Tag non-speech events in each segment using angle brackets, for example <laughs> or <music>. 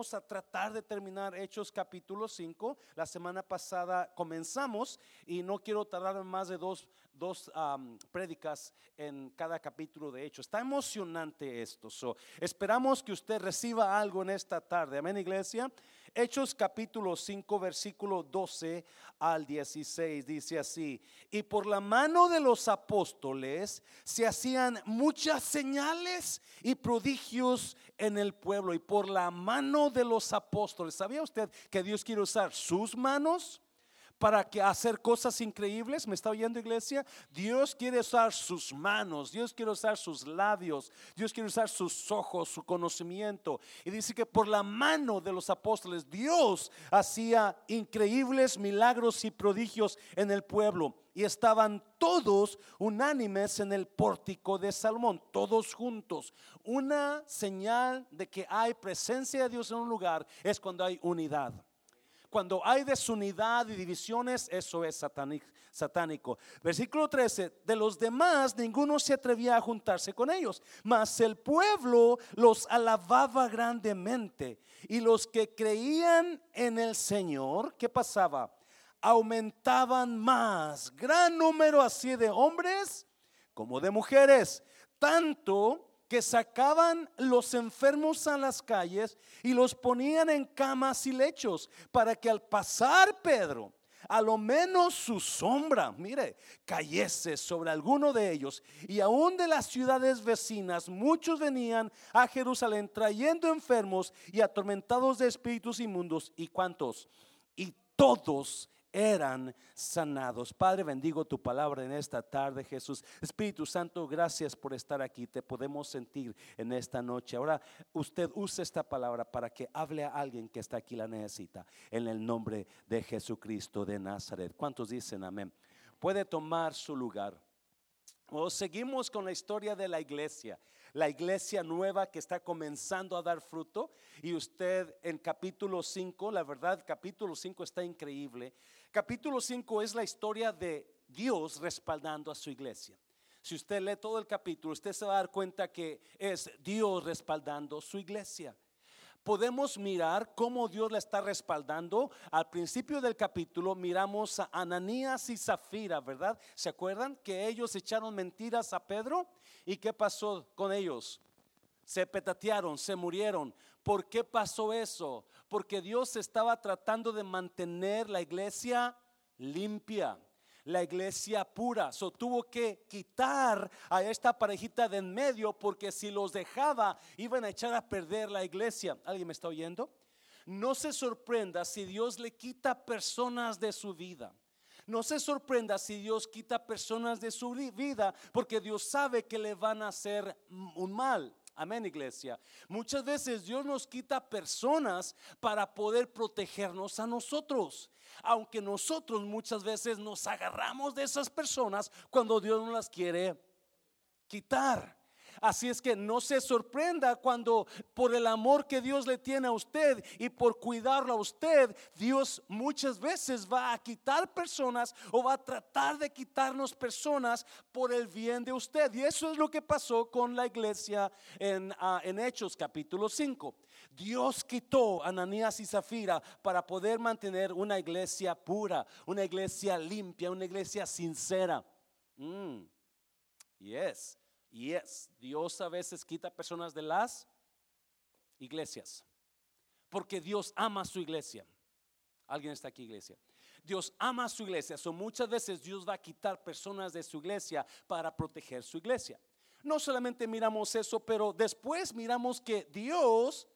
Vamos a tratar de terminar Hechos capítulo 5. La semana pasada comenzamos y no quiero tardar más de dos, dos prédicas en cada capítulo de Hechos. Está emocionante esto. esperamos que usted reciba algo en esta tarde. Amén, iglesia. Hechos capítulo 5, versículo 12 al 16 dice así, y por la mano de los apóstoles se hacían muchas señales y prodigios en el pueblo, y por la mano de los apóstoles, ¿sabía usted que Dios quiere usar sus manos? Para que hacer cosas increíbles. ¿Me está oyendo iglesia? Dios quiere usar sus manos, Dios quiere usar sus labios, Dios quiere usar sus ojos, su conocimiento. Y dice que por la mano de los apóstoles Dios hacía increíbles milagros y prodigios en el pueblo. Y estaban todos unánimes en el pórtico de Salomón, todos juntos. Una señal de que hay presencia de Dios en un lugar es cuando hay unidad. Cuando hay desunidad y divisiones, eso es satánico. Versículo 13, de los demás ninguno se atrevía a juntarse con ellos, mas el pueblo los alababa grandemente. Y los que creían en el Señor, ¿qué pasaba? Aumentaban más, gran número así de hombres como de mujeres, tanto que sacaban los enfermos a las calles y los ponían en camas y lechos para que al pasar Pedro, a lo menos su sombra, mire, cayese sobre alguno de ellos. Y aún de las ciudades vecinas, muchos venían a Jerusalén trayendo enfermos y atormentados de espíritus inmundos. ¿Y cuántos? Y todos eran sanados. Padre, bendigo tu palabra en esta tarde, Jesús. Espíritu Santo, gracias por estar aquí. Te podemos sentir en esta noche. Ahora usted use esta palabra para que hable a alguien que está aquí la necesita. En el nombre de Jesucristo de Nazaret. ¿Cuántos dicen amén? Puede tomar su lugar. O seguimos con la historia de la iglesia la iglesia nueva que está comenzando a dar fruto. Y usted en capítulo 5, la verdad, capítulo 5 está increíble. Capítulo 5 es la historia de Dios respaldando a su iglesia. Si usted lee todo el capítulo, usted se va a dar cuenta que es Dios respaldando su iglesia podemos mirar cómo Dios la está respaldando. Al principio del capítulo miramos a Ananías y Zafira, ¿verdad? ¿Se acuerdan que ellos echaron mentiras a Pedro? ¿Y qué pasó con ellos? Se petatearon, se murieron. ¿Por qué pasó eso? Porque Dios estaba tratando de mantener la iglesia limpia la iglesia pura. So tuvo que quitar a esta parejita de en medio porque si los dejaba iban a echar a perder la iglesia. ¿Alguien me está oyendo? No se sorprenda si Dios le quita personas de su vida. No se sorprenda si Dios quita personas de su vida porque Dios sabe que le van a hacer un mal. Amén, iglesia. Muchas veces Dios nos quita personas para poder protegernos a nosotros. Aunque nosotros muchas veces nos agarramos de esas personas cuando Dios nos las quiere quitar. Así es que no se sorprenda cuando por el amor que Dios le tiene a usted y por cuidarlo a usted, Dios muchas veces va a quitar personas o va a tratar de quitarnos personas por el bien de usted. Y eso es lo que pasó con la iglesia en, ah, en Hechos capítulo 5. Dios quitó a Ananías y Zafira para poder mantener una iglesia pura, una iglesia limpia, una iglesia sincera. Mm. Yes. Y es, Dios a veces quita personas de las iglesias. Porque Dios ama a su iglesia. ¿Alguien está aquí, iglesia? Dios ama a su iglesia. So, muchas veces Dios va a quitar personas de su iglesia para proteger su iglesia. No solamente miramos eso, pero después miramos que Dios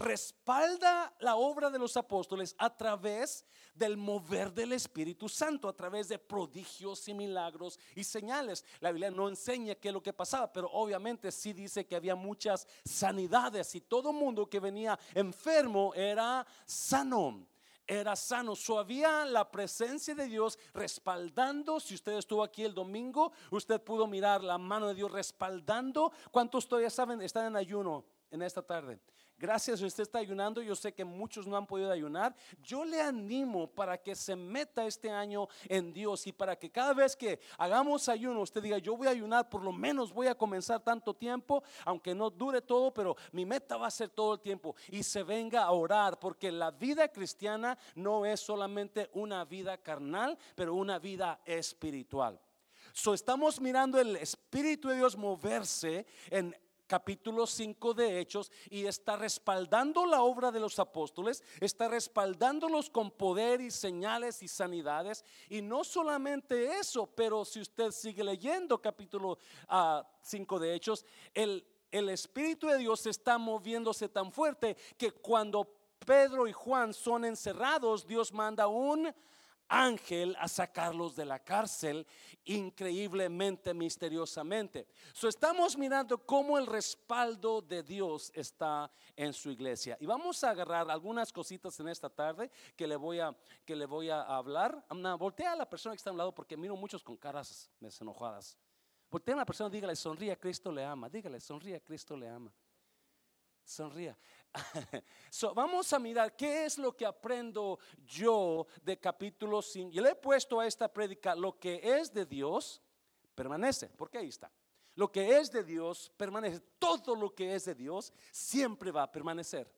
respalda la obra de los apóstoles a través del mover del Espíritu Santo, a través de prodigios y milagros y señales. La Biblia no enseña qué es lo que pasaba, pero obviamente sí dice que había muchas sanidades y todo mundo que venía enfermo era sano era sano. So había la presencia de Dios respaldando. Si usted estuvo aquí el domingo, usted pudo mirar la mano de Dios respaldando. ¿Cuántos todavía saben? Están en ayuno en esta tarde. Gracias usted está ayunando. Yo sé que muchos no han podido ayunar. Yo le animo para que se meta este año en Dios y para que cada vez que hagamos ayuno, usted diga, yo voy a ayunar, por lo menos voy a comenzar tanto tiempo, aunque no dure todo, pero mi meta va a ser todo el tiempo. Y se venga a orar, porque la vida cristiana no es solamente una vida carnal, pero una vida espiritual. So estamos mirando el Espíritu de Dios moverse en capítulo 5 de Hechos y está respaldando la obra de los apóstoles, está respaldándolos con poder y señales y sanidades. Y no solamente eso, pero si usted sigue leyendo capítulo 5 ah, de Hechos, el, el Espíritu de Dios está moviéndose tan fuerte que cuando Pedro y Juan son encerrados, Dios manda un ángel a sacarlos de la cárcel increíblemente, misteriosamente. So, estamos mirando cómo el respaldo de Dios está en su iglesia. Y vamos a agarrar algunas cositas en esta tarde que le voy a, que le voy a hablar. voltea a la persona que está a un lado porque miro muchos con caras enojadas. Voltea a la persona, dígale, sonríe, Cristo le ama. Dígale, sonríe, Cristo le ama. Sonría. <laughs> vamos a mirar qué es lo que aprendo yo de capítulo 5. Yo le he puesto a esta prédica lo que es de Dios permanece, porque ahí está. Lo que es de Dios permanece. Todo lo que es de Dios siempre va a permanecer.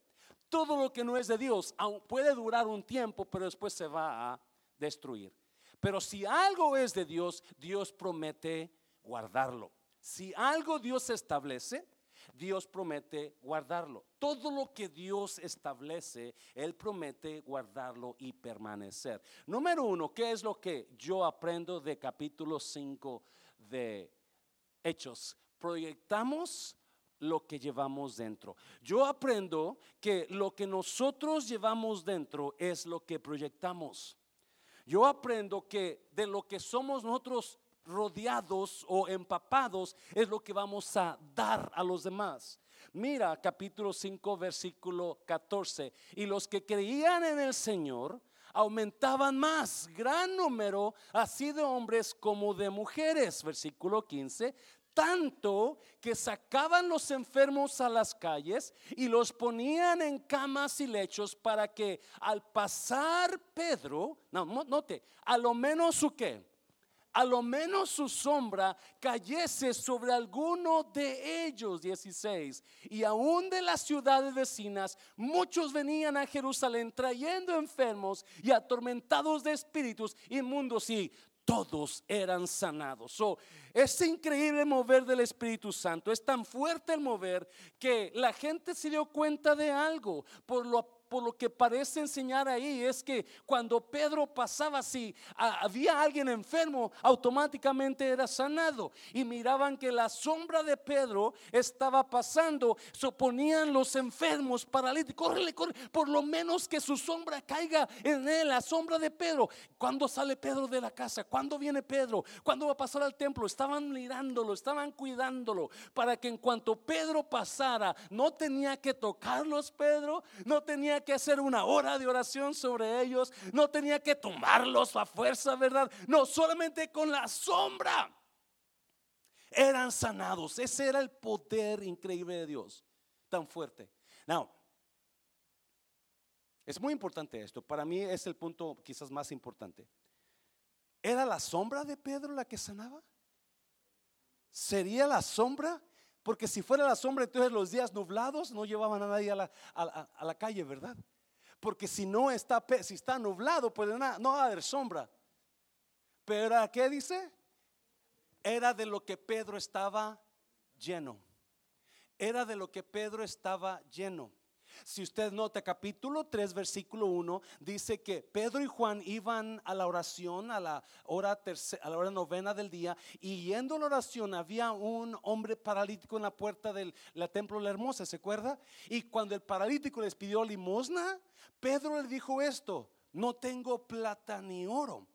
Todo lo que no es de Dios puede durar un tiempo, pero después se va a destruir. Pero si algo es de Dios, Dios promete guardarlo. Si algo Dios establece, Dios promete guardarlo. Todo lo que Dios establece, Él promete guardarlo y permanecer. Número uno, ¿qué es lo que yo aprendo de capítulo 5 de Hechos? Proyectamos lo que llevamos dentro. Yo aprendo que lo que nosotros llevamos dentro es lo que proyectamos. Yo aprendo que de lo que somos nosotros rodeados o empapados es lo que vamos a dar a los demás. Mira capítulo 5 versículo 14. Y los que creían en el Señor aumentaban más, gran número, así de hombres como de mujeres. Versículo 15. Tanto que sacaban los enfermos a las calles y los ponían en camas y lechos para que al pasar Pedro, no, note, a lo menos su qué, a lo menos su sombra cayese sobre alguno de ellos. 16. Y aún de las ciudades vecinas, muchos venían a Jerusalén trayendo enfermos y atormentados de espíritus inmundos y todos eran sanados. So, es increíble mover del Espíritu Santo. Es tan fuerte el mover que la gente se dio cuenta de algo por lo por lo que parece enseñar ahí es que cuando Pedro pasaba, si había alguien enfermo, automáticamente era sanado. Y miraban que la sombra de Pedro estaba pasando, se ponían los enfermos paralíticos, córrele, corre, por lo menos que su sombra caiga en él, la sombra de Pedro. Cuando sale Pedro de la casa? ¿Cuándo viene Pedro? ¿Cuándo va a pasar al templo? Estaban mirándolo, estaban cuidándolo, para que en cuanto Pedro pasara, no tenía que tocarlos Pedro, no tenía que hacer una hora de oración sobre ellos, no tenía que tomarlos a fuerza, ¿verdad? No, solamente con la sombra eran sanados. Ese era el poder increíble de Dios, tan fuerte. Now, es muy importante esto. Para mí es el punto quizás más importante. ¿Era la sombra de Pedro la que sanaba? ¿Sería la sombra? Porque si fuera la sombra, entonces los días nublados no llevaban a nadie a la, a, la calle, ¿verdad? Porque si no está, si está nublado, pues no, no va a haber sombra. Pero ¿qué dice? Era de lo que Pedro estaba lleno. Era de lo que Pedro estaba lleno. Si usted nota capítulo 3 versículo 1 dice que Pedro y Juan iban a la oración a la hora a la hora novena del día y yendo a la oración había un hombre paralítico en la puerta del templo de la hermosa, ¿se acuerda? Y cuando el paralítico les pidió limosna, Pedro le dijo esto, no tengo plata ni oro,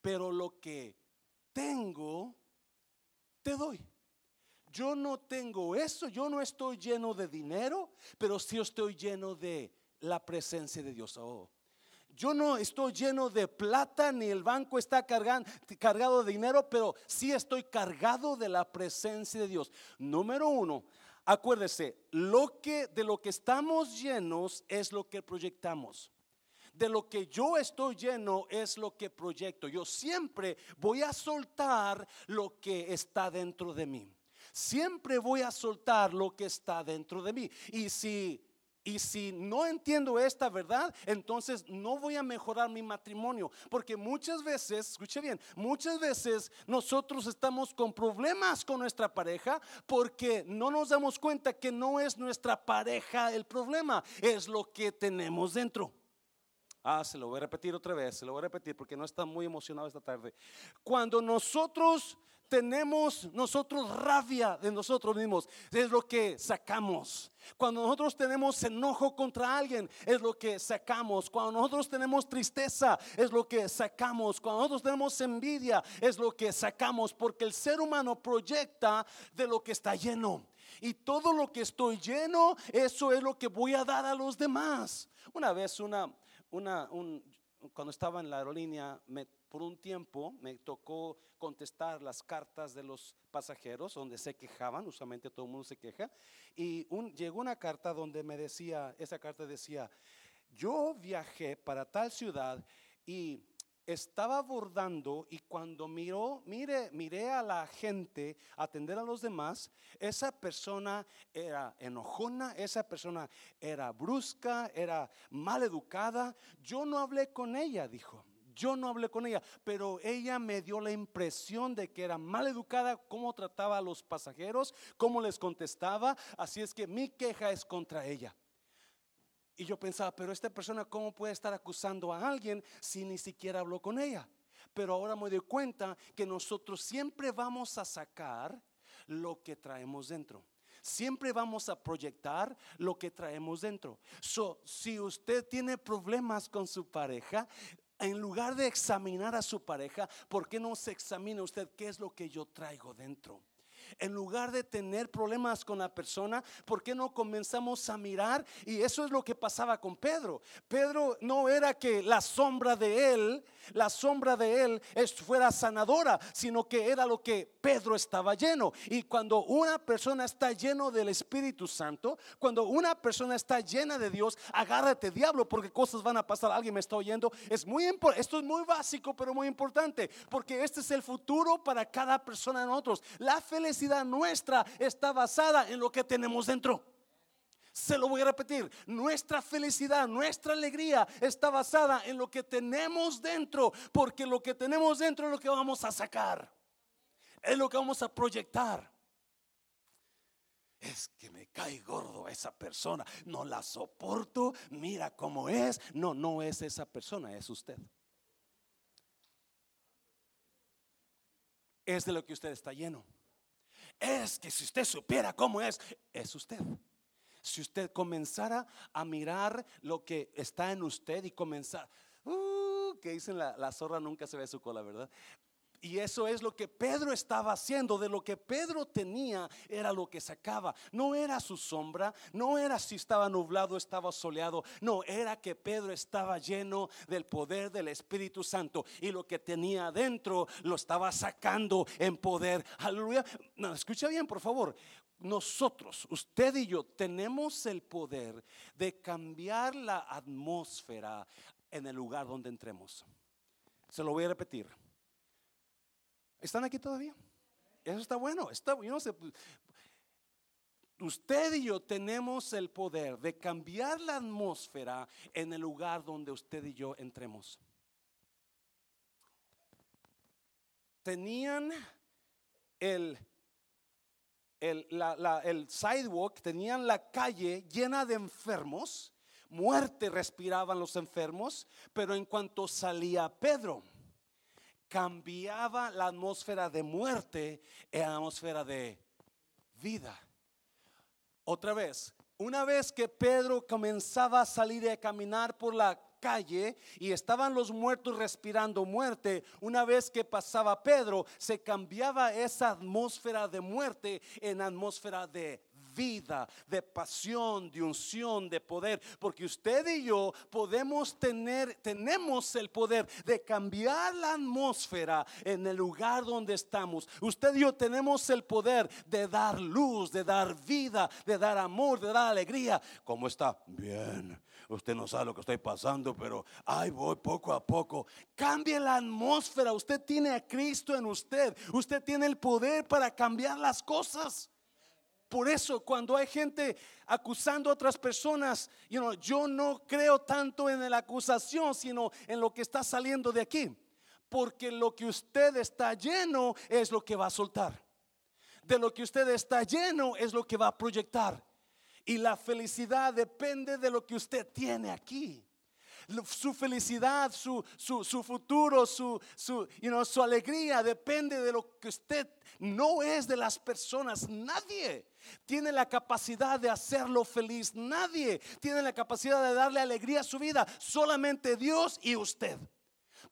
pero lo que tengo te doy. Yo no tengo eso, yo no estoy lleno de dinero, pero sí estoy lleno de la presencia de Dios. Oh. Yo no estoy lleno de plata, ni el banco está cargado de dinero, pero sí estoy cargado de la presencia de Dios. Número uno, Acuérdese, lo que de lo que estamos llenos es lo que proyectamos. De lo que yo estoy lleno es lo que proyecto. Yo siempre voy a soltar lo que está dentro de mí. Siempre voy a soltar lo que está dentro de mí. Y si y si no entiendo esta verdad, entonces no voy a mejorar mi matrimonio. Porque muchas veces, escuche bien, muchas veces nosotros estamos con problemas con nuestra pareja porque no nos damos cuenta que no es nuestra pareja el problema, es lo que tenemos dentro. Ah, se lo voy a repetir otra vez, se lo voy a repetir porque no está muy emocionado esta tarde. Cuando nosotros tenemos nosotros rabia de nosotros mismos, es lo que sacamos. Cuando nosotros tenemos enojo contra alguien, es lo que sacamos. Cuando nosotros tenemos tristeza, es lo que sacamos. Cuando nosotros tenemos envidia, es lo que sacamos. Porque el ser humano proyecta de lo que está lleno. Y todo lo que estoy lleno, eso es lo que voy a dar a los demás. Una vez una, una, un, cuando estaba en la aerolínea, por un tiempo me tocó contestar las cartas de los pasajeros donde se quejaban, usualmente todo el mundo se queja, y un, llegó una carta donde me decía, esa carta decía, yo viajé para tal ciudad y estaba abordando y cuando miró, mire, miré a la gente atender a los demás, esa persona era enojona, esa persona era brusca, era mal educada. Yo no hablé con ella, dijo. Yo no hablé con ella, pero ella me dio la impresión de que era mal educada, cómo trataba a los pasajeros, cómo les contestaba. Así es que mi queja es contra ella. Y yo pensaba, pero esta persona, ¿cómo puede estar acusando a alguien si ni siquiera habló con ella? Pero ahora me doy cuenta que nosotros siempre vamos a sacar lo que traemos dentro. Siempre vamos a proyectar lo que traemos dentro. So, si usted tiene problemas con su pareja, en lugar de examinar a su pareja, ¿por qué no se examina usted qué es lo que yo traigo dentro? En lugar de tener problemas con la persona, ¿por qué no comenzamos a mirar? Y eso es lo que pasaba con Pedro. Pedro no era que la sombra de él, la sombra de él fuera sanadora, sino que era lo que Pedro estaba lleno. Y cuando una persona está lleno del Espíritu Santo, cuando una persona está llena de Dios, agárrate diablo porque cosas van a pasar. Alguien me está oyendo. Es muy esto es muy básico, pero muy importante, porque este es el futuro para cada persona de nosotros. La felicidad nuestra está basada en lo que tenemos dentro. Se lo voy a repetir, nuestra felicidad, nuestra alegría está basada en lo que tenemos dentro, porque lo que tenemos dentro es lo que vamos a sacar, es lo que vamos a proyectar. Es que me cae gordo esa persona, no la soporto, mira cómo es. No, no es esa persona, es usted. Es de lo que usted está lleno. Es que si usted supiera cómo es, es usted. Si usted comenzara a mirar lo que está en usted y comenzar, uh, que dicen la, la zorra nunca se ve su cola, ¿verdad? Y eso es lo que Pedro estaba haciendo. De lo que Pedro tenía era lo que sacaba. No era su sombra, no era si estaba nublado, estaba soleado. No, era que Pedro estaba lleno del poder del Espíritu Santo. Y lo que tenía adentro lo estaba sacando en poder. Aleluya. No, escucha bien, por favor. Nosotros, usted y yo, tenemos el poder de cambiar la atmósfera en el lugar donde entremos. Se lo voy a repetir ¿Están aquí todavía? Eso está bueno. Está, yo no sé, usted y yo tenemos el poder de cambiar la atmósfera en el lugar donde usted y yo entremos. Tenían el, el, el sidewalk, tenían la calle llena de enfermos, muerte respiraban los enfermos, pero en cuanto salía Pedro, cambiaba la atmósfera de muerte en la atmósfera de vida. Otra vez, una vez que Pedro comenzaba a salir a caminar por la calle y estaban los muertos respirando muerte, una vez que pasaba Pedro, se cambiaba esa atmósfera de muerte en atmósfera de vida, de pasión, de unción, de poder, porque usted y yo podemos tener, tenemos el poder de cambiar la atmósfera en el lugar donde estamos. Usted y yo tenemos el poder de dar luz, de dar vida, de dar amor, de dar alegría. ¿Cómo está? Bien. Usted no sabe lo que estoy pasando, pero ahí voy poco a poco. Cambie la atmósfera. Usted tiene a Cristo en usted. Usted tiene el poder para cambiar las cosas. Por eso cuando hay gente acusando a otras personas, yo no creo tanto en la acusación, sino en lo que está saliendo de aquí. Porque lo que usted está lleno es lo que va a soltar. De lo que usted está lleno es lo que va a proyectar. Y la felicidad depende de lo que usted tiene aquí su felicidad, su, su, futuro, su, su, su alegría depende de lo que usted no es de las personas. Nadie tiene la capacidad de hacerlo feliz. Nadie tiene la capacidad de darle alegría a su vida. Solamente Dios y usted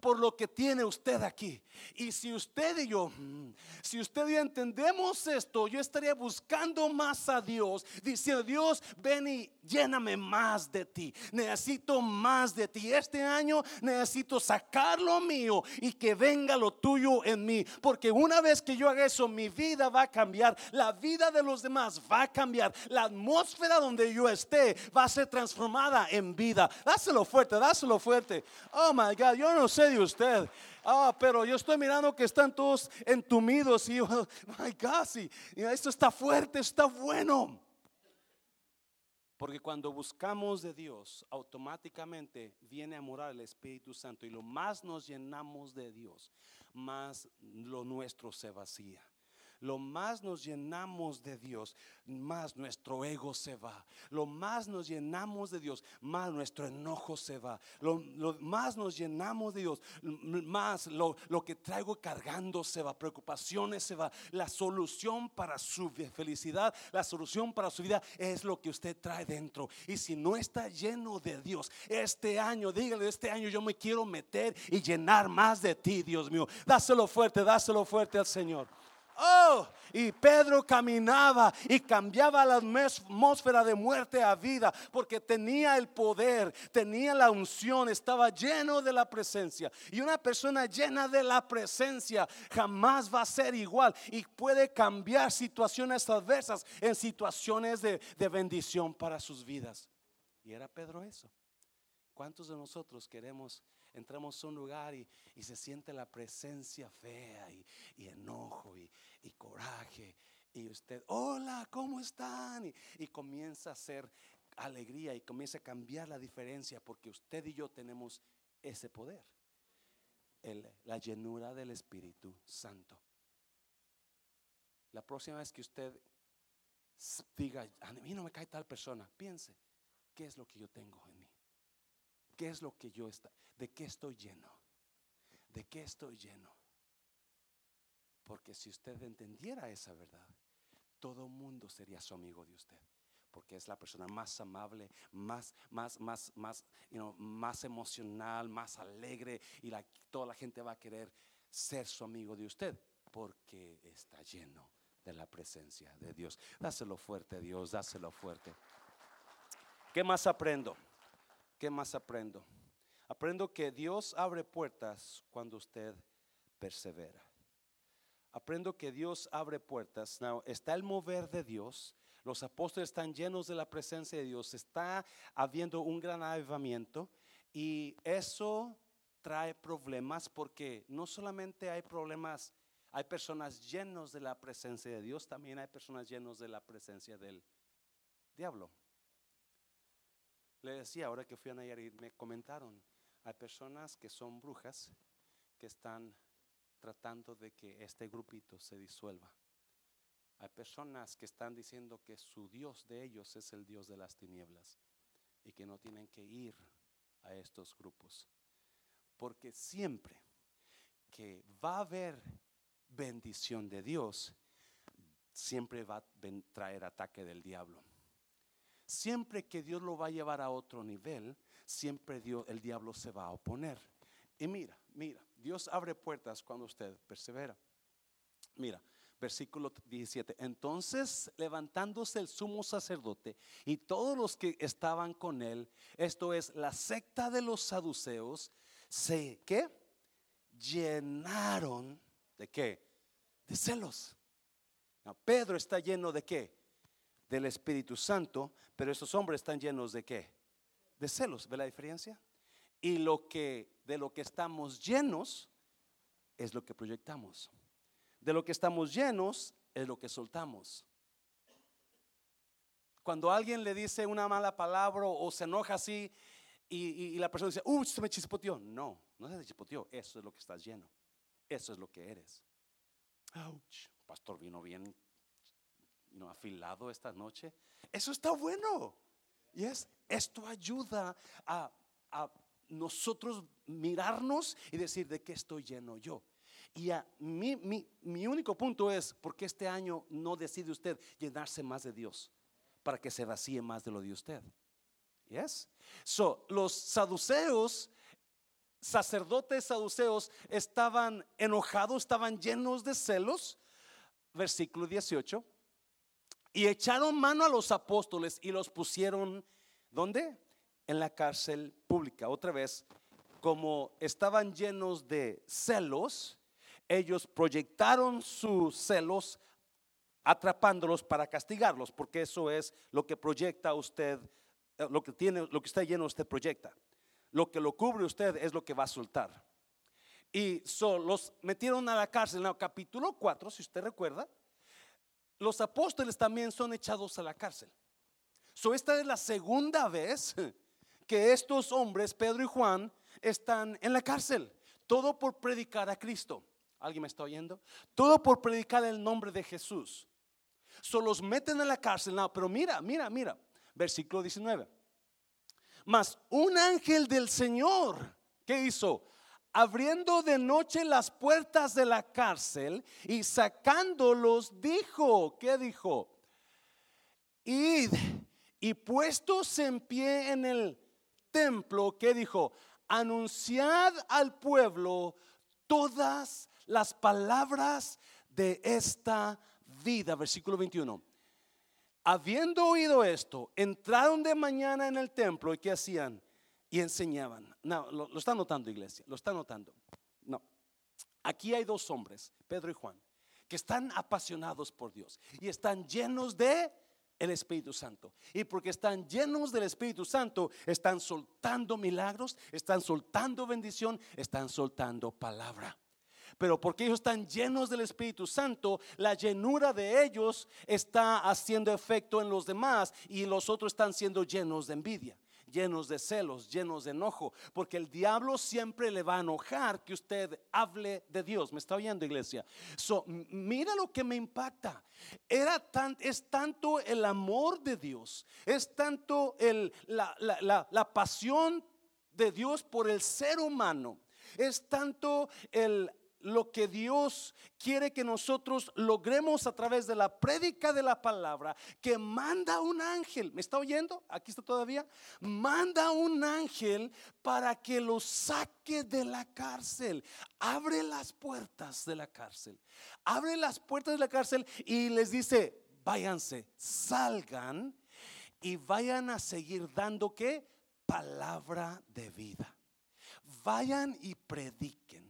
por lo que tiene usted aquí. Y si usted y yo, mm, si usted y yo entendemos esto, yo estaría buscando más a Dios, diciendo, Dios, ven y lléname más de ti. Necesito más de ti. Este año necesito sacar lo mío y que venga lo tuyo en mí. Porque una vez que yo haga eso, mi vida va a cambiar. La vida de los demás va a cambiar. La atmósfera donde yo esté va a ser transformada en vida. Dáselo fuerte, dáselo fuerte. Oh my God, yo no sé de usted. Ah, pero yo estoy mirando que están todos entumidos y, oh <laughs> my God, esto está fuerte, está bueno. Porque cuando buscamos de Dios, automáticamente viene a morar el Espíritu Santo. Y lo más nos llenamos de Dios, más lo nuestro se vacía lo más nos llenamos de Dios, más nuestro ego se va. Lo más nos llenamos de Dios, más nuestro enojo se va. Lo, más nos llenamos de Dios, más lo, que traigo cargando se va. Preocupaciones se va. La solución para su felicidad, la solución para su vida es lo que usted trae dentro. Y si no está lleno de Dios, este año, dígale, este año yo me quiero meter y llenar más de ti, Dios mío. Dáselo fuerte, dáselo fuerte al Señor. Oh, y Pedro caminaba y cambiaba la atmósfera de muerte a vida porque tenía el poder, tenía la unción, estaba lleno de la presencia. Y una persona llena de la presencia jamás va a ser igual y puede cambiar situaciones adversas en situaciones de, de bendición para sus vidas. Y era Pedro eso. ¿Cuántos de nosotros queremos entramos a un lugar y, se siente la presencia fea y, enojo y, coraje. Y usted, hola, ¿cómo están? Y, y comienza a hacer alegría y comienza a cambiar la diferencia porque usted y yo tenemos ese poder. la llenura del Espíritu Santo. La próxima vez que usted diga, a mí no me cae tal persona, piense, ¿qué es lo que yo tengo en mí? ¿Qué es lo que yo está? ¿De qué estoy lleno? ¿De qué estoy lleno? Porque si usted entendiera esa verdad, todo mundo sería su amigo de usted. Porque es la persona más amable, más, más, más, más, más emocional, más alegre. Y toda la gente va a querer ser su amigo de usted. Porque está lleno de la presencia de Dios. Dáselo fuerte, Dios, dáselo fuerte. ¿Qué más aprendo? ¿Qué más aprendo? Aprendo que Dios abre puertas cuando usted persevera. Aprendo que Dios abre puertas. está el mover de Dios. Los apóstoles están llenos de la presencia de Dios. Está habiendo un gran avivamiento. Y eso trae problemas porque no solamente hay problemas, hay personas llenos de la presencia de Dios, también hay personas llenos de la presencia del diablo. Le decía ahora que fui a Nayarit, me comentaron, hay personas que son brujas que están tratando de que este grupito se disuelva. Hay personas que están diciendo que su Dios de ellos es el Dios de las tinieblas y que no tienen que ir a estos grupos. Porque siempre que va a haber bendición de Dios, siempre va a traer ataque del diablo. Siempre que Dios lo va a llevar a otro nivel, siempre Dios, el diablo se va a oponer. Y mira, mira, Dios abre puertas cuando usted persevera. Mira, Versículo 17. Entonces, levantándose el sumo sacerdote y todos los que estaban con él, esto es la secta de los saduceos, se ¿qué? llenaron de qué? De celos. Pedro está lleno de qué? Del Espíritu Santo, pero estos hombres están llenos de qué? De celos. ¿Ve la diferencia? Y lo que de lo que estamos llenos es lo que proyectamos. De lo que estamos llenos es lo que soltamos. Cuando alguien le dice una mala palabra o se enoja así y, la persona dice, uy, se me chispoteó. No, no se chispoteó. Eso es lo que estás lleno. Eso es lo que eres. Ouch, pastor vino bien afilado esta noche. Eso está bueno. Y es, esto ayuda a nosotros mirarnos y decir de qué estoy lleno yo. Y a mi, mi, único punto es, porque este año no decide usted llenarse más de Dios para que se vacíe más de lo de usted? Yes? So, los saduceos, sacerdotes saduceos, estaban enojados, estaban llenos de celos. Versículo 18. Y echaron mano a los apóstoles y los pusieron, ¿dónde? En la cárcel pública. Otra vez, como estaban llenos de celos, ellos proyectaron sus celos atrapándolos para castigarlos, porque eso es lo que proyecta usted, eh, lo que tiene, lo que está lleno usted proyecta. Lo que lo cubre usted es lo que va a soltar. Y los metieron a la cárcel. En el capítulo 4, si usted recuerda, los apóstoles también son echados a la cárcel. So, esta es la segunda vez que estos hombres, Pedro y Juan, están en la cárcel. Todo por predicar a Cristo. ¿Alguien me está oyendo? Todo por predicar el nombre de Jesús. Solo los meten en la cárcel. No, pero mira, mira, mira. Versículo 19. Mas un ángel del Señor, ¿qué hizo? Abriendo de noche las puertas de la cárcel y sacándolos, dijo, ¿qué dijo? Id y puestos en pie en el templo, ¿qué dijo? Anunciad al pueblo todas las palabras de esta vida. Versículo 21. Habiendo oído esto, entraron de mañana en el templo y ¿qué hacían? Y enseñaban. No, lo, lo está notando iglesia, lo está notando. No, aquí hay dos hombres, Pedro y Juan, que están apasionados por Dios y están llenos de el Espíritu Santo. Y porque están llenos del Espíritu Santo, están soltando milagros, están soltando bendición, están soltando palabra pero porque ellos están llenos del Espíritu Santo, la llenura de ellos está haciendo efecto en los demás y los otros están siendo llenos de envidia llenos de celos, llenos de enojo, porque el diablo siempre le va a enojar que usted hable de Dios. ¿Me está oyendo, iglesia? So, mira lo que me impacta. Era tan, es tanto el amor de Dios, es tanto el, la, la, la pasión de Dios por el ser humano, es tanto el lo que Dios quiere que nosotros logremos a través de la prédica de la palabra, que manda un ángel, ¿me está oyendo? Aquí está todavía, manda un ángel para que lo saque de la cárcel, abre las puertas de la cárcel, abre las puertas de la cárcel y les dice, váyanse, salgan y vayan a seguir dando qué? Palabra de vida. Vayan y prediquen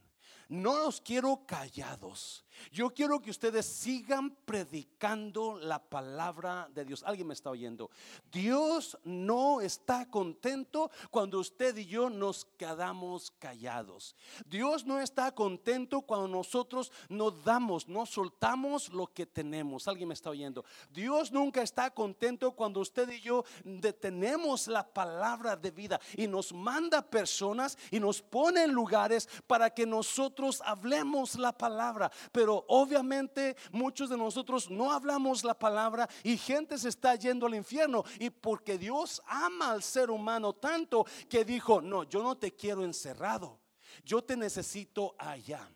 no los quiero callados. Yo quiero que ustedes sigan predicando la palabra de Dios. ¿Alguien me está oyendo? Dios no está contento cuando usted y yo nos quedamos callados. Dios no está contento cuando nosotros nos damos, no soltamos lo que tenemos. ¿Alguien me está oyendo? Dios nunca está contento cuando usted y yo detenemos la palabra de vida y nos manda personas y nos pone en lugares para que nosotros hablemos la palabra. Pero obviamente muchos de nosotros no hablamos la palabra y gente se está yendo al infierno. Y porque Dios ama al ser humano tanto que dijo, no, yo no te quiero encerrado, yo te necesito allá.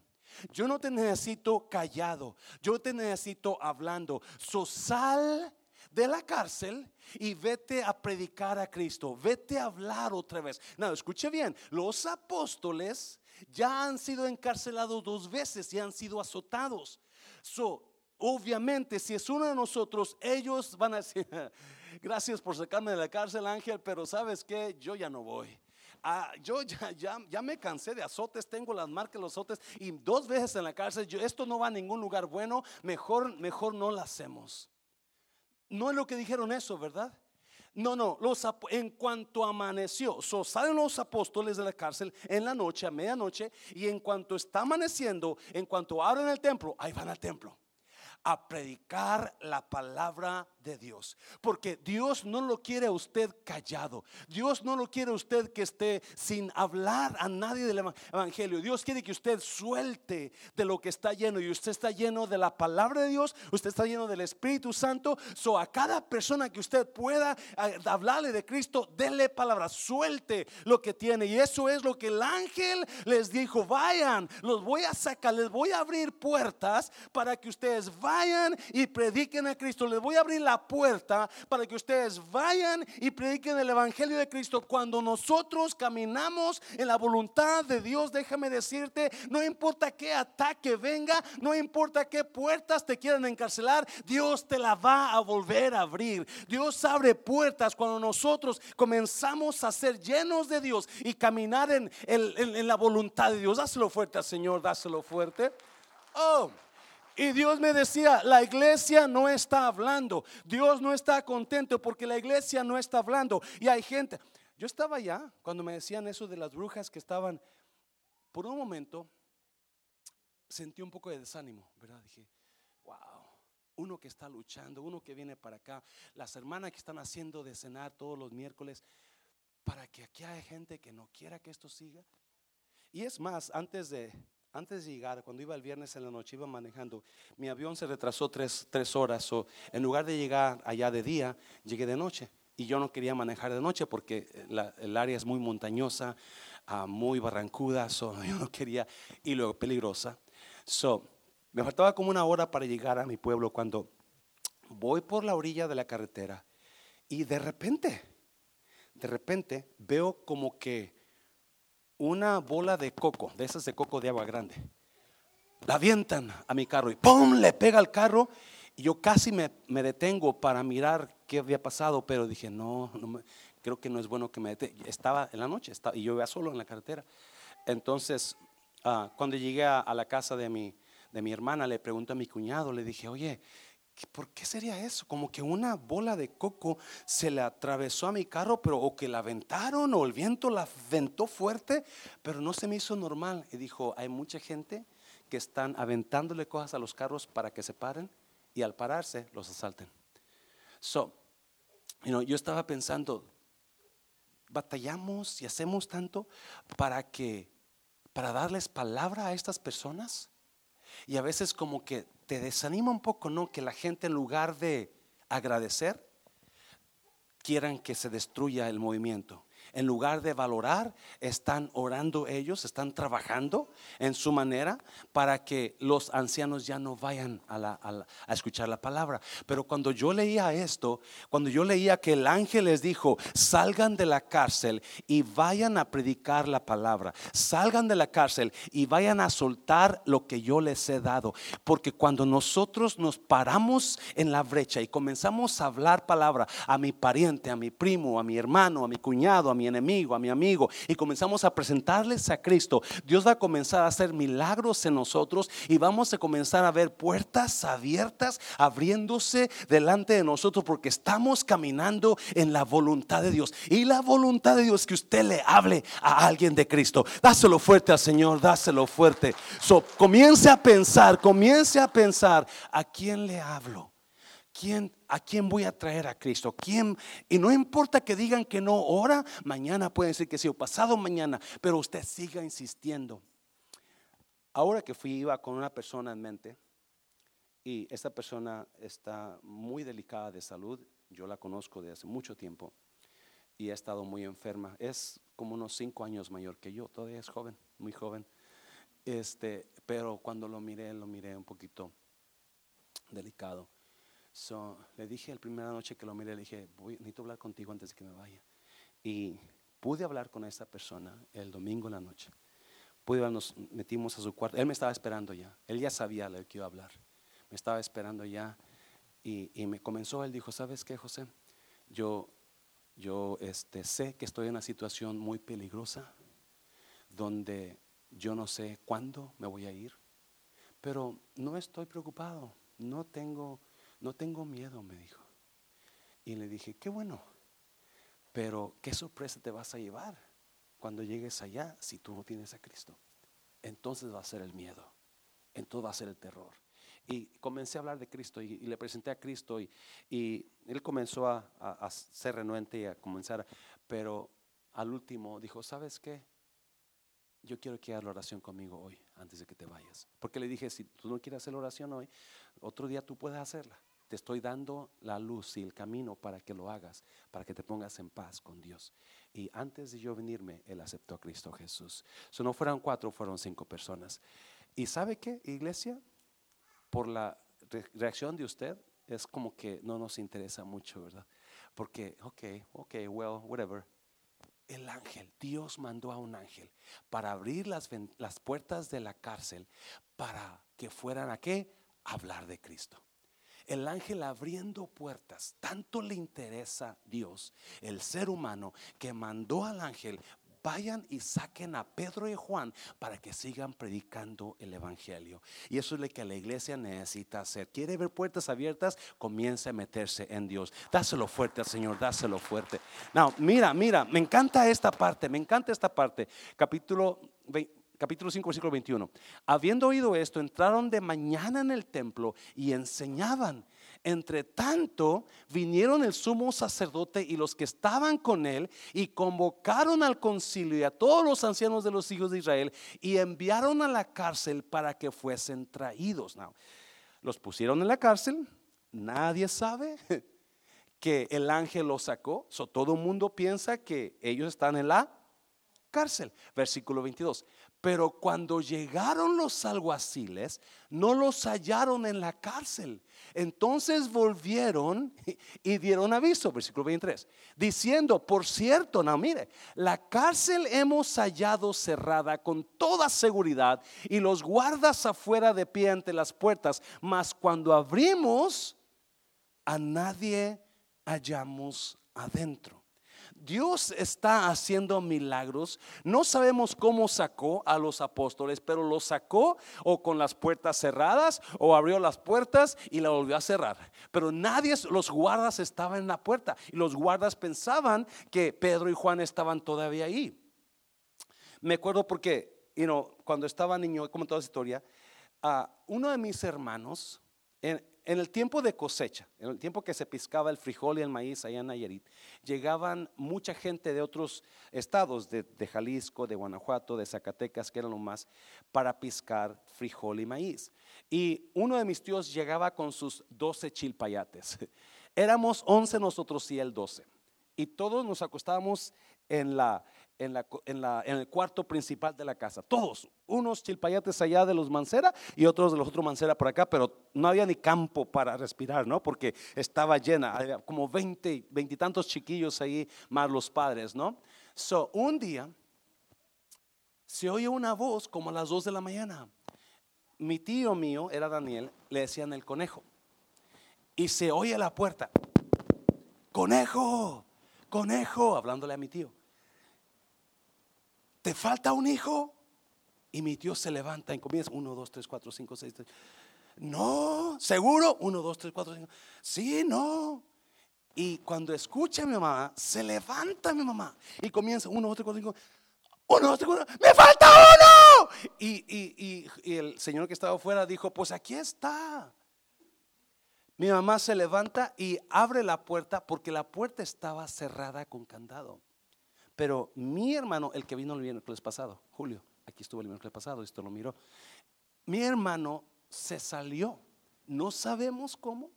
Yo no te necesito callado, yo te necesito hablando. So sal de la cárcel y vete a predicar a Cristo, vete a hablar otra vez. No, escuche bien, los apóstoles ya han sido encarcelados dos veces y han sido azotados. Obviamente, si es uno de nosotros, ellos van a decir, <laughs> gracias por sacarme de la cárcel, Ángel, pero sabes que yo ya no voy. Ah, yo ya, ya, ya, me cansé de azotes, tengo las marcas de los azotes y dos veces en la cárcel, esto no va a ningún lugar bueno, mejor, mejor no lo hacemos. No es lo que dijeron eso, ¿verdad? No, no, en cuanto amaneció, salen los apóstoles de la cárcel en la noche, a medianoche, y en cuanto está amaneciendo, en cuanto abren el templo, ahí van al templo a predicar la palabra de Dios. Porque Dios no lo quiere a usted callado. Dios no lo quiere a usted que esté sin hablar a nadie del Evangelio. Dios quiere que usted suelte de lo que está lleno. Y usted está lleno de la palabra de Dios. Usted está lleno del Espíritu Santo. So a cada persona que usted pueda hablarle de Cristo, denle palabra. Suelte lo que tiene. Y eso es lo que el ángel les dijo. Vayan, los voy a sacar, les voy a abrir puertas para que ustedes vayan y prediquen a Cristo. Les voy a abrir la puerta para que ustedes vayan y prediquen el Evangelio de Cristo. Cuando nosotros caminamos en la voluntad de Dios, déjame decirte, no importa qué ataque venga, no importa qué puertas te quieran encarcelar, Dios te la va a volver a abrir. Dios abre puertas cuando nosotros comenzamos a ser llenos de Dios y caminar en, en la voluntad de Dios. Dáselo fuerte Señor, dáselo fuerte. Oh. Y Dios me decía, la iglesia no está hablando. Dios no está contento porque la iglesia no está hablando. Y hay gente. Yo estaba allá cuando me decían eso de las brujas que estaban, por un momento, sentí un poco de desánimo, ¿verdad? Dije, wow, uno que está luchando, uno que viene para acá, las hermanas que están haciendo de cenar todos los miércoles, para que aquí haya gente que no quiera que esto siga. Y es más, antes de, antes de llegar, cuando iba el viernes en la noche, iba manejando, mi avión se retrasó tres, horas. O en lugar de llegar allá de día, llegué de noche. Y yo no quería manejar de noche porque el área es muy montañosa, ah, muy barrancuda, <laughs> so, yo no quería, y luego peligrosa. So, me faltaba como una hora para llegar a mi pueblo cuando voy por la orilla de la carretera y de repente, de repente veo como que una bola de coco, de esas de coco de agua grande. La avientan a mi carro y ¡pum! le pega al carro. Y yo casi me, detengo para mirar qué había pasado, pero dije, no, creo que no es bueno que me detenga. Estaba en la noche estaba, y yo iba solo en la carretera. Entonces, ah, cuando llegué a, a, la casa de mi, de mi hermana, le pregunté a mi cuñado, le dije, oye, ¿Por qué sería eso? Como que una bola de coco se le atravesó a mi carro, pero o que la aventaron o el viento la aventó fuerte, pero no se me hizo normal. Y dijo, hay mucha gente que están aventándole cosas a los carros para que se paren y al pararse los asalten. So, yo estaba pensando, batallamos y hacemos tanto para que, para darles palabra a estas personas. Y a veces como que te desanima un poco, ¿no? Que la gente en lugar de agradecer, quieran que se destruya el movimiento en lugar de valorar, están orando ellos, están trabajando en su manera para que los ancianos ya no vayan a, escuchar la palabra. Pero cuando yo leía esto, cuando yo leía que el ángel les dijo, salgan de la cárcel y vayan a predicar la palabra, salgan de la cárcel y vayan a soltar lo que yo les he dado. Porque cuando nosotros nos paramos en la brecha y comenzamos a hablar palabra a mi pariente, a mi primo, a mi hermano, a mi cuñado, a mi enemigo, a mi amigo, y comenzamos a presentarles a Cristo, Dios va a comenzar a hacer milagros en nosotros y vamos a comenzar a ver puertas abiertas abriéndose delante de nosotros porque estamos caminando en la voluntad de Dios. Y la voluntad de Dios es que usted le hable a alguien de Cristo. Dáselo fuerte al Señor, dáselo fuerte. So, comience a pensar, comience a pensar, ¿a quién le hablo? ¿Quién, ¿A quién voy a traer a Cristo? ¿Quién? Y no importa que digan que no, ahora, mañana puede decir que sí, o pasado mañana, pero usted siga insistiendo. Ahora que fui, iba con una persona en mente y esta persona está muy delicada de salud, yo la conozco de hace mucho tiempo y ha estado muy enferma. Es como unos cinco años mayor que yo, todavía es joven, muy joven. Este, pero cuando lo miré, lo miré un poquito delicado. So, le dije la primera noche que lo miré, le dije, voy, necesito hablar contigo antes de que me vaya. Y pude hablar con esa persona el domingo en la noche. Pude, nos metimos a su cuarto. Él me estaba esperando ya. Él ya sabía lo que iba a hablar. me estaba esperando ya y, y me comenzó, él dijo, ¿sabes qué, José? Yo, yo este, sé que estoy en una situación muy peligrosa donde yo no sé cuándo me voy a ir, pero no estoy preocupado, no tengo, no tengo miedo, me dijo. Y le dije, qué bueno, pero qué sorpresa te vas a llevar cuando llegues allá si tú no tienes a Cristo. Entonces va a ser el miedo, entonces va a ser el terror. Y comencé a hablar de Cristo y, le presenté a Cristo y, él comenzó a, a, ser renuente y a comenzar, pero al último dijo, ¿sabes qué? Yo quiero que hagas la oración conmigo hoy, antes de que te vayas. Porque le dije, si tú no quieres hacer la oración hoy, otro día tú puedes hacerla. Te estoy dando la luz y el camino para que lo hagas, para que te pongas en paz con Dios. Y antes de yo venirme, Él aceptó a Cristo Jesús. Si no fueron cuatro, fueron cinco personas. ¿Y sabe qué, iglesia? Por la reacción de usted, es como que no nos interesa mucho, ¿verdad? Porque, ok, ok, well, whatever. El ángel, Dios mandó a un ángel para abrir las puertas de la cárcel para que fueran a qué? Hablar de Cristo el ángel abriendo puertas. Tanto le interesa Dios, el ser humano, que mandó al ángel vayan y saquen a Pedro y Juan para que sigan predicando el Evangelio. Y eso es lo que la iglesia necesita hacer. Quiere ver puertas abiertas, comienza a meterse en Dios. Dáselo fuerte al Señor, dáselo fuerte. No, mira, mira, me encanta esta parte, me encanta esta parte. Capítulo 20 capítulo 5, versículo 21. Habiendo oído esto, entraron de mañana en el templo y enseñaban. Entre tanto, vinieron el sumo sacerdote y los que estaban con él y convocaron al concilio y a todos los ancianos de los hijos de Israel y enviaron a la cárcel para que fuesen traídos. los pusieron en la cárcel, nadie sabe <laughs> que el ángel los sacó, todo el mundo piensa que ellos están en la cárcel. Versículo 22. Pero cuando llegaron los alguaciles, no los hallaron en la cárcel. Entonces volvieron y dieron aviso, versículo 23, diciendo, por cierto, no, mire, la cárcel hemos hallado cerrada con toda seguridad y los guardas afuera de pie ante las puertas, mas cuando abrimos, a nadie hallamos adentro. Dios está haciendo milagros. No sabemos cómo sacó a los apóstoles, pero los sacó o con las puertas cerradas o abrió las puertas y la volvió a cerrar. Pero nadie, los guardas estaban en la puerta y los guardas pensaban que Pedro y Juan estaban todavía ahí. Me acuerdo porque, you cuando estaba niño, como toda esa historia, a uno de mis hermanos, en, en el tiempo de cosecha, en el tiempo que se piscaba el frijol y el maíz allá en Nayarit, llegaban mucha gente de otros estados, de, Jalisco, de Guanajuato, de Zacatecas, que eran lo más, para piscar frijol y maíz. Y uno de mis tíos llegaba con sus 12 chilpayates. <laughs> Éramos 11 nosotros y él 12. Y todos nos acostábamos en la, en, la, en, la, en, el cuarto principal de la casa. Todos, unos chilpayates allá de los Mancera y otros de los otros Mancera por acá, pero no había ni campo para respirar, ¿no? Porque estaba llena, había como 20, veintitantos chiquillos ahí, más los padres, ¿no? So, un día se oye una voz como a las 2 de la mañana. Mi tío mío, era Daniel, le decían el conejo. Y se oye la puerta, conejo, conejo, hablándole a mi tío. ¿Te falta un hijo? Y mi tío se levanta y comienza, uno, dos, tres, cuatro, cinco, seis, No, seguro, uno, dos, tres, cuatro, cinco. Sí, no. Y cuando escucha a mi mamá, se levanta mi mamá y comienza, uno, dos, tres, cuatro, cinco. Uno, dos, tres, cuatro, ¡me falta uno! Y, y el señor que estaba afuera dijo, pues aquí está. Mi mamá se levanta y abre la puerta porque la puerta estaba cerrada con candado. Pero mi hermano, el que vino el miércoles pasado, Julio, aquí estuvo el miércoles pasado, esto lo miró. Mi hermano se salió. No sabemos cómo.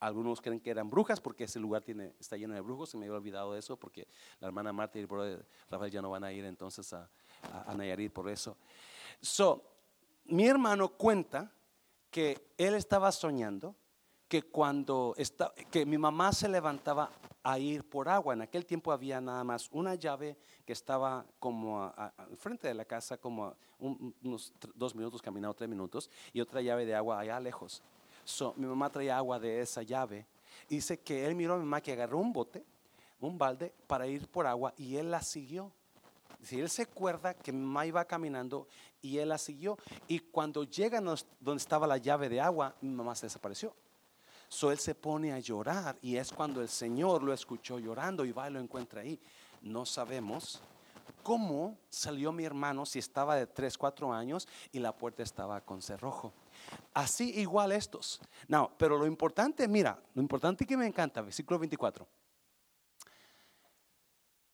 Algunos creen que eran brujas porque ese lugar tiene, está lleno de brujos. Se me había olvidado eso porque la hermana Marta y el brother Rafael ya no van a ir entonces a, a, Nayarit por eso. So, mi hermano cuenta que él estaba soñando que cuando está, que mi mamá se levantaba a ir por agua. En aquel tiempo había nada más una llave que estaba como al frente de la casa, como unos dos minutos caminado, tres minutos, y otra llave de agua allá lejos. So, mi mamá traía agua de esa llave. Dice que él miró a mi mamá que agarró un bote, un balde, para ir por agua y él la siguió. Si él se acuerda que mi mamá iba caminando y él la siguió. Y cuando llega donde estaba la llave de agua, mi mamá se desapareció. So él se pone a llorar y es cuando el Señor lo escuchó llorando y va y lo encuentra ahí. No sabemos cómo salió mi hermano si estaba de 3, 4 años y la puerta estaba con cerrojo. Así igual estos. No, pero lo importante, mira, lo importante que me encanta, versículo 24.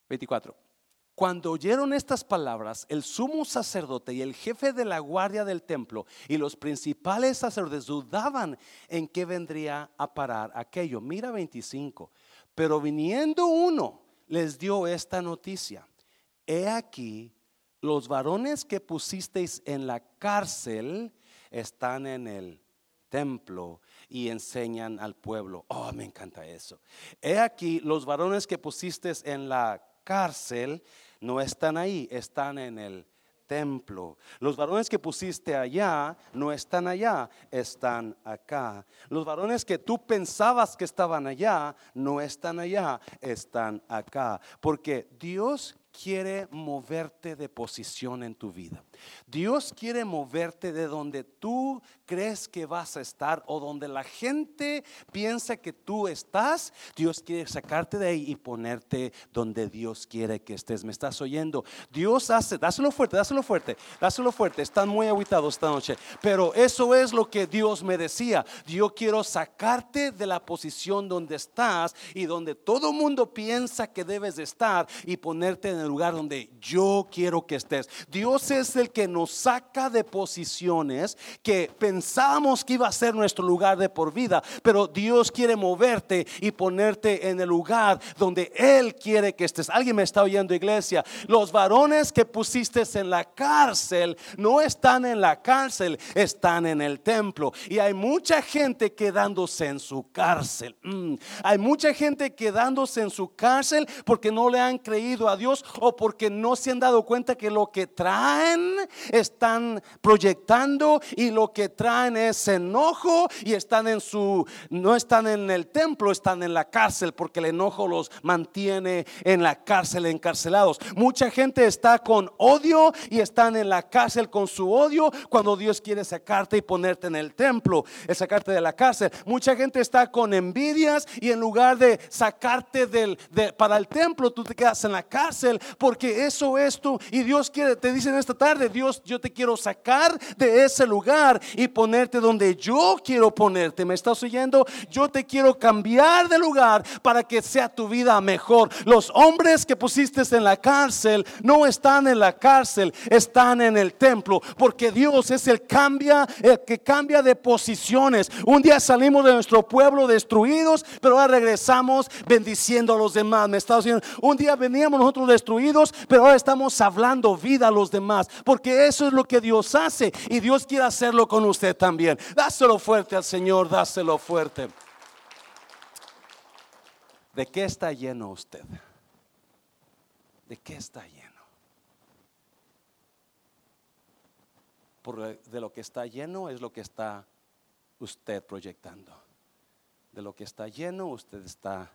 24. Cuando oyeron estas palabras, el sumo sacerdote y el jefe de la guardia del templo y los principales sacerdotes dudaban en qué vendría a parar aquello. Mira 25. Pero viniendo uno, les dio esta noticia. He aquí, los varones que pusisteis en la cárcel están en el templo y enseñan al pueblo. Oh, me encanta eso. He aquí, los varones que pusisteis en la cárcel no están ahí, están en el templo. Los varones que pusiste allá no están allá, están acá. Los varones que tú pensabas que estaban allá no están allá, están acá. Porque Dios quiere moverte de posición en tu vida. Dios quiere moverte de donde tú crees que vas a estar o donde la gente piensa que tú estás. Dios quiere sacarte de ahí y ponerte donde Dios quiere que estés. ¿Me estás oyendo? Dios hace, dáselo fuerte, dáselo fuerte, dáselo fuerte. Están muy aguitados esta noche. Pero eso es lo que Dios me decía. Yo quiero sacarte de la posición donde estás y donde todo mundo piensa que debes de estar y ponerte en el lugar donde yo quiero que estés. Dios es el que nos saca de posiciones que pensábamos que iba a ser nuestro lugar de por vida, pero Dios quiere moverte y ponerte en el lugar donde Él quiere que estés. Alguien me está oyendo, iglesia. Los varones que pusiste en la cárcel no están en la cárcel, están en el templo. Y hay mucha gente quedándose en su cárcel. Mm. Hay mucha gente quedándose en su cárcel porque no le han creído a Dios o porque no se han dado cuenta que lo que traen están proyectando y lo que traen es enojo y están en su, no están en el templo, están en la cárcel porque el enojo los mantiene en la cárcel, encarcelados. Mucha gente está con odio y están en la cárcel con su odio cuando Dios quiere sacarte y ponerte en el templo, es sacarte de la cárcel. Mucha gente está con envidias y en lugar de sacarte del, para el templo, tú te quedas en la cárcel porque eso es tú. Y Dios quiere, te dice en esta tarde, Dios, yo te quiero sacar de ese lugar y ponerte donde yo quiero ponerte. ¿Me estás oyendo? Yo te quiero cambiar de lugar para que sea tu vida mejor. Los hombres que pusiste en la cárcel no están en la cárcel, están en el templo, porque Dios es el cambia, el que cambia de posiciones. Un día salimos de nuestro pueblo destruidos, pero ahora regresamos bendiciendo a los demás. ¿Me estás oyendo? Un día veníamos nosotros destruidos, pero ahora estamos hablando vida a los demás, porque eso es lo que Dios hace y Dios quiere hacerlo con usted también. Dáselo fuerte al Señor, dáselo fuerte. ¿De qué está lleno usted? ¿De qué está lleno? Por de lo que está lleno es lo que está usted proyectando. De lo que está lleno usted está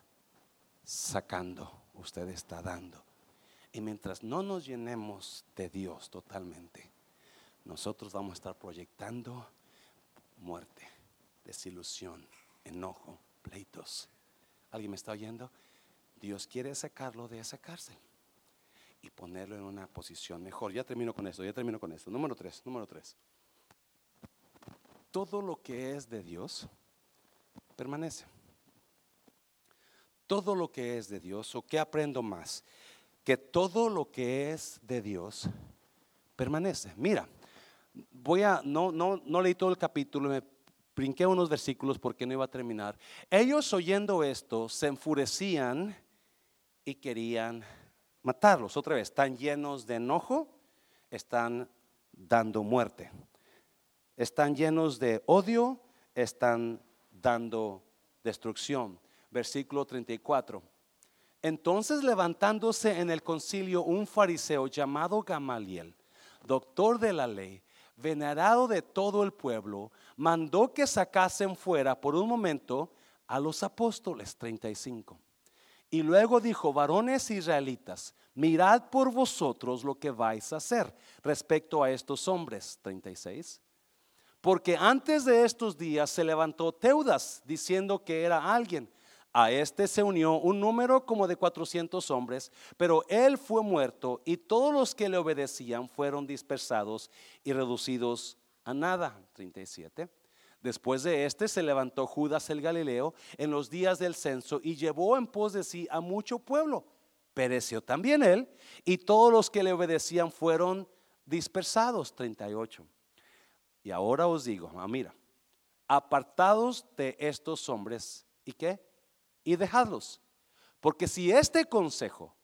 sacando, usted está dando. Y mientras no nos llenemos de Dios totalmente, nosotros vamos a estar proyectando muerte, desilusión, enojo, pleitos. ¿Alguien me está oyendo? Dios quiere sacarlo de esa cárcel y ponerlo en una posición mejor. Ya termino con esto, ya termino con esto. Número tres, número tres. Todo lo que es de Dios permanece. Todo lo que es de Dios, ¿o qué aprendo más? Que todo lo que es de Dios permanece. Mira, voy a, no, no, no leí todo el capítulo, me brinqué unos versículos porque no iba a terminar. Ellos oyendo esto se enfurecían y querían matarlos. Otra vez, están llenos de enojo, están dando muerte. Están llenos de odio, están dando destrucción. Versículo 34. Entonces levantándose en el concilio un fariseo llamado Gamaliel, doctor de la ley, venerado de todo el pueblo, mandó que sacasen fuera por un momento a los apóstoles 35. Y luego dijo, varones israelitas, mirad por vosotros lo que vais a hacer respecto a estos hombres 36. Porque antes de estos días se levantó Teudas diciendo que era alguien. A este se unió un número como de 400 hombres, pero él fue muerto y todos los que le obedecían fueron dispersados y reducidos a nada. 37. Después de este se levantó Judas el Galileo en los días del censo y llevó en pos de sí a mucho pueblo. Pereció también él y todos los que le obedecían fueron dispersados. 38. Y ahora os digo, ah, mira, apartados de estos hombres y qué? Y dejadlos. Porque si este consejo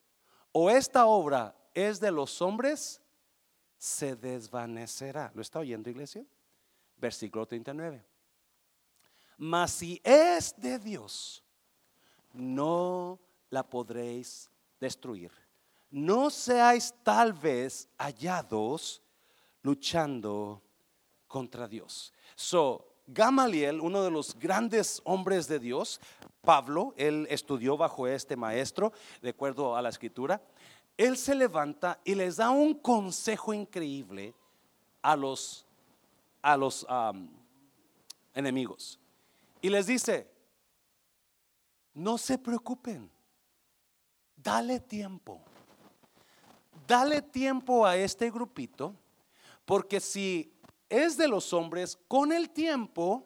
o esta obra es de los hombres, se desvanecerá. ¿Lo está oyendo, iglesia? Versículo 39. Mas si es de Dios, no la podréis destruir. No seáis tal vez hallados luchando contra Dios. So, Gamaliel, uno de los grandes hombres de Dios, Pablo, él estudió bajo este maestro, de acuerdo a la escritura, él se levanta y les da un consejo increíble a los, a los enemigos. Y les dice, no se preocupen, dale tiempo. Dale tiempo a este grupito, porque si es de los hombres, con el tiempo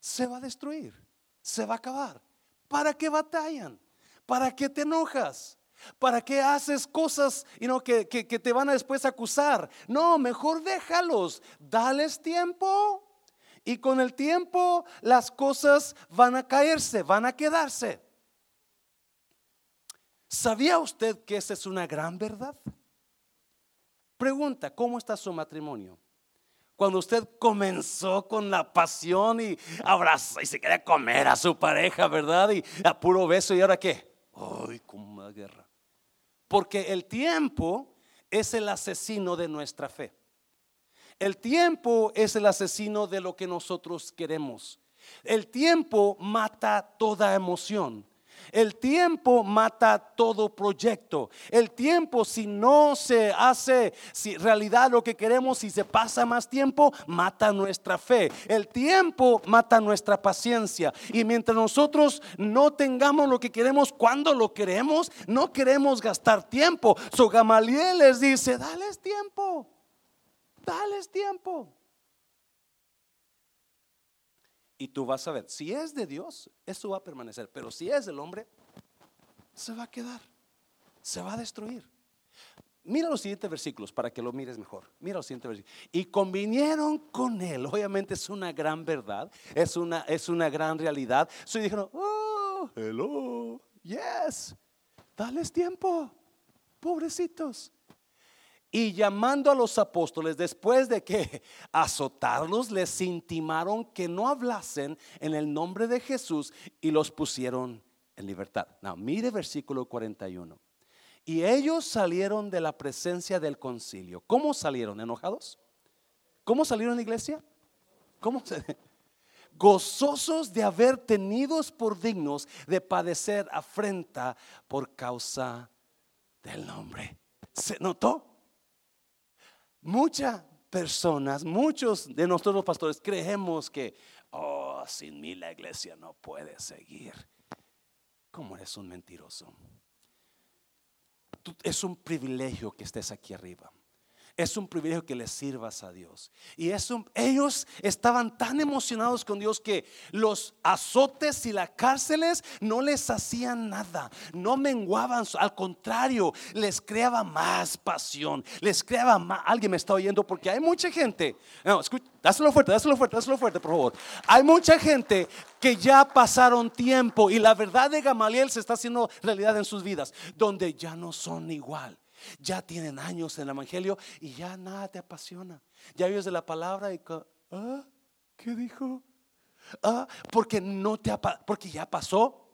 se va a destruir, se va a acabar. ¿Para qué batallan? ¿Para qué te enojas? ¿Para qué haces cosas no, que, que, que te van a después acusar? No, mejor déjalos, dales tiempo y con el tiempo las cosas van a caerse, van a quedarse. ¿Sabía usted que esa es una gran verdad? Pregunta, ¿cómo está su matrimonio? Cuando usted comenzó con la pasión y abraza y se quería comer a su pareja, ¿verdad? Y a puro beso, ¿y ahora qué? Ay, como una guerra. Porque el tiempo es el asesino de nuestra fe. El tiempo es el asesino de lo que nosotros queremos. El tiempo mata toda emoción. El tiempo mata todo proyecto. El tiempo, si no se hace si realidad lo que queremos, si se pasa más tiempo, mata nuestra fe. El tiempo mata nuestra paciencia. Y mientras nosotros no tengamos lo que queremos cuando lo queremos, no queremos gastar tiempo. So Gamaliel les dice, dales tiempo. Dales tiempo. Y tú vas a ver, si es de Dios, eso va a permanecer. Pero si es del hombre, se va a quedar. Se va a destruir. Mira los siguientes versículos para que lo mires mejor. Mira los siguientes versículos. Y convinieron con él. <laughs> Obviamente es una gran verdad. Es una, es una gran realidad. So, dijeron, oh, hello, yes. Dales tiempo. Pobrecitos. Y llamando a los apóstoles, después de que <laughs> azotarlos, les intimaron que no hablasen en el nombre de Jesús y los pusieron en libertad. Now, mire versículo 41. Y ellos salieron de la presencia del concilio. ¿Cómo salieron? ¿Enojados? ¿Cómo salieron, iglesia? ¿Cómo <laughs> Gozosos de haber tenidos por dignos de padecer afrenta por causa del nombre. ¿Se notó? Muchas personas, muchos de nosotros pastores creemos que, oh, sin mí la iglesia no puede seguir. ¿Cómo eres un mentiroso? es un privilegio que estés aquí arriba. Es un privilegio que le sirvas a Dios. Y ellos estaban tan emocionados con Dios que los azotes y las cárceles no les hacían nada, no menguaban, al contrario, les creaba más pasión, les creaba más. Alguien me está oyendo porque hay mucha gente. No, escucha, dáselo fuerte, dáselo fuerte, dáselo fuerte, por favor. Hay mucha gente que ya pasaron tiempo y la verdad de Gamaliel se está haciendo realidad en sus vidas, donde ya no son igual ya tienen años en el Evangelio y ya nada te apasiona. Ya vives de la palabra y, ¿ah? ¿Qué dijo? Ah, porque no te porque ya pasó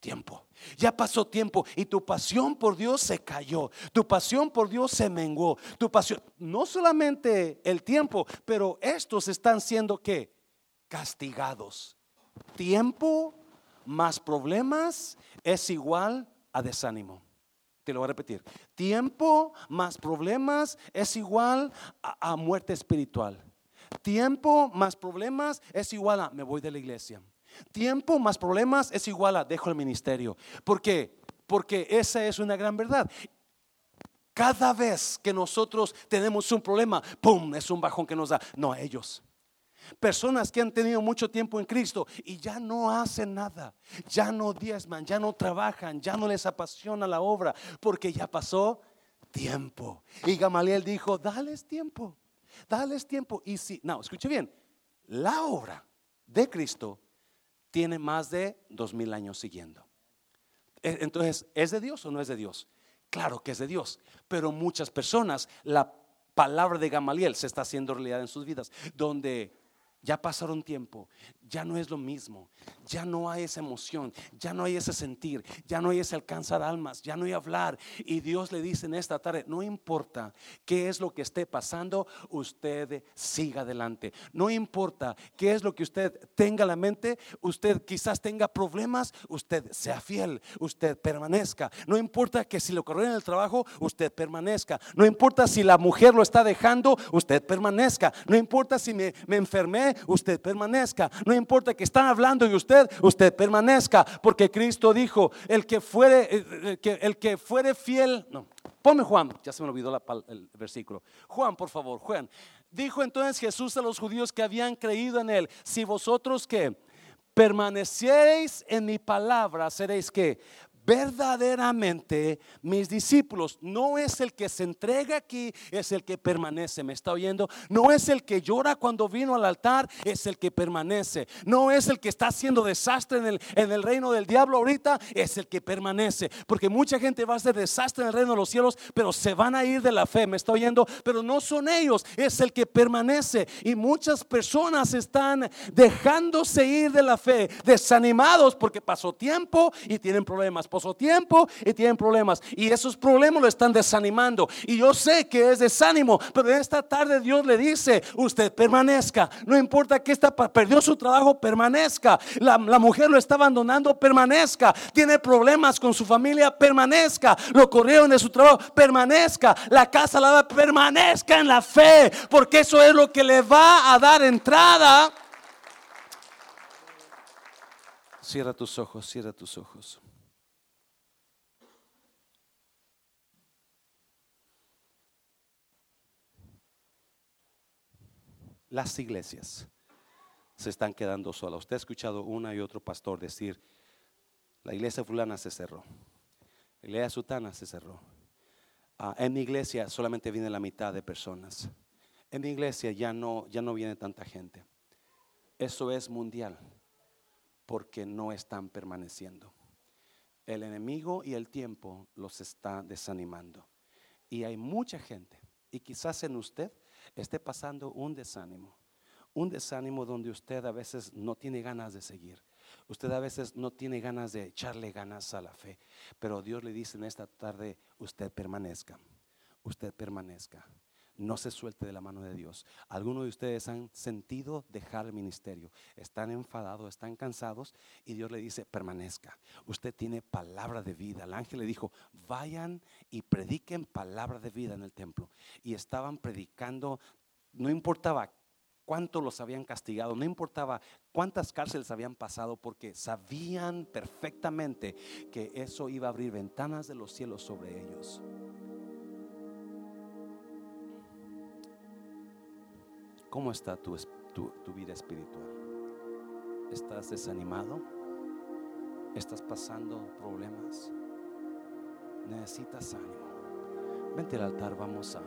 tiempo. Ya pasó tiempo y tu pasión por Dios se cayó. Tu pasión por Dios se menguó. Tu pasión, no solamente el tiempo, pero estos están siendo que castigados. Tiempo más problemas es igual a desánimo. Te lo voy a repetir. Tiempo más problemas es igual a, muerte espiritual. Tiempo más problemas es igual a me voy de la iglesia. Tiempo más problemas es igual a dejo el ministerio. ¿Por qué? Porque esa es una gran verdad. Cada vez que nosotros tenemos un problema, ¡pum! Es un bajón que nos da. No ellos. Personas que han tenido mucho tiempo en Cristo y ya no hacen nada, ya no diezman, ya no trabajan, ya no les apasiona la obra, porque ya pasó tiempo. Y Gamaliel dijo, dales tiempo, dales tiempo. Y si, no, escuche bien, la obra de Cristo tiene más de dos mil años siguiendo. E, entonces, ¿es de Dios o no es de Dios? Claro que es de Dios, pero muchas personas, la palabra de Gamaliel se está haciendo realidad en sus vidas, donde ya pasaron tiempo, ya no es lo mismo, ya no hay esa emoción, ya no hay ese sentir, ya no hay ese alcanzar almas, ya no hay hablar. Y Dios le dice en esta tarde, no importa qué es lo que esté pasando, usted siga adelante. No importa qué es lo que usted tenga en la mente, usted quizás tenga problemas, usted sea fiel, usted permanezca. No importa que si lo corren en el trabajo, usted permanezca. No importa si la mujer lo está dejando, usted permanezca. No importa si me, me enfermé, usted permanezca. Importa que están hablando y usted, usted permanezca. Porque Cristo dijo, el que fuere, eh, eh, el que, fuere fiel, no, ponme Juan, ya se me olvidó el versículo. Juan, por favor, Juan. Dijo entonces Jesús a los judíos que habían creído en él, si vosotros que permaneciereis en mi palabra, seréis que verdaderamente mis discípulos. No es el que se entrega aquí, es el que permanece. ¿Me está oyendo? No es el que llora cuando vino al altar, es el que permanece. No es el que está haciendo desastre en el, en el reino del diablo ahorita, es el que permanece. Porque mucha gente va a hacer desastre en el reino de los cielos, pero se van a ir de la fe. ¿Me está oyendo? Pero no son ellos, es el que permanece. Y muchas personas están dejándose ir de la fe, desanimados porque pasó tiempo y tienen problemas pasó tiempo y tienen problemas. Y esos problemas lo están desanimando. Y yo sé que es desánimo, pero esta tarde Dios le dice, usted permanezca. No importa que esta perdió su trabajo, permanezca. La, la mujer lo está abandonando, permanezca. Tiene problemas con su familia, permanezca. Lo corrieron de su trabajo, permanezca. La casa la da, permanezca en la fe, porque eso es lo que le va a dar entrada. Cierra tus ojos, cierra tus ojos. Las iglesias se están quedando solas. Usted ha escuchado una y otro pastor decir, la iglesia fulana se cerró, la iglesia sutana se cerró. Ah, en mi iglesia solamente viene la mitad de personas. En mi iglesia ya no, ya no viene tanta gente. Eso es mundial porque no están permaneciendo. El enemigo y el tiempo los está desanimando. Y hay mucha gente, y quizás en usted, esté pasando un desánimo, un desánimo donde usted a veces no tiene ganas de seguir. Usted a veces no tiene ganas de echarle ganas a la fe, pero Dios le dice en esta tarde, usted permanezca, usted permanezca. No se suelte de la mano de Dios. Algunos de ustedes han sentido dejar el ministerio. Están enfadados, están cansados y Dios le dice, permanezca. Usted tiene palabra de vida. El ángel le dijo, vayan y prediquen palabra de vida en el templo. Y estaban predicando, no importaba cuánto los habían castigado, no importaba cuántas cárceles habían pasado, porque sabían perfectamente que eso iba a abrir ventanas de los cielos sobre ellos. ¿Cómo está tu, vida espiritual? ¿Estás desanimado? ¿Estás pasando problemas? Necesitas ánimo. Vente al altar, vamos a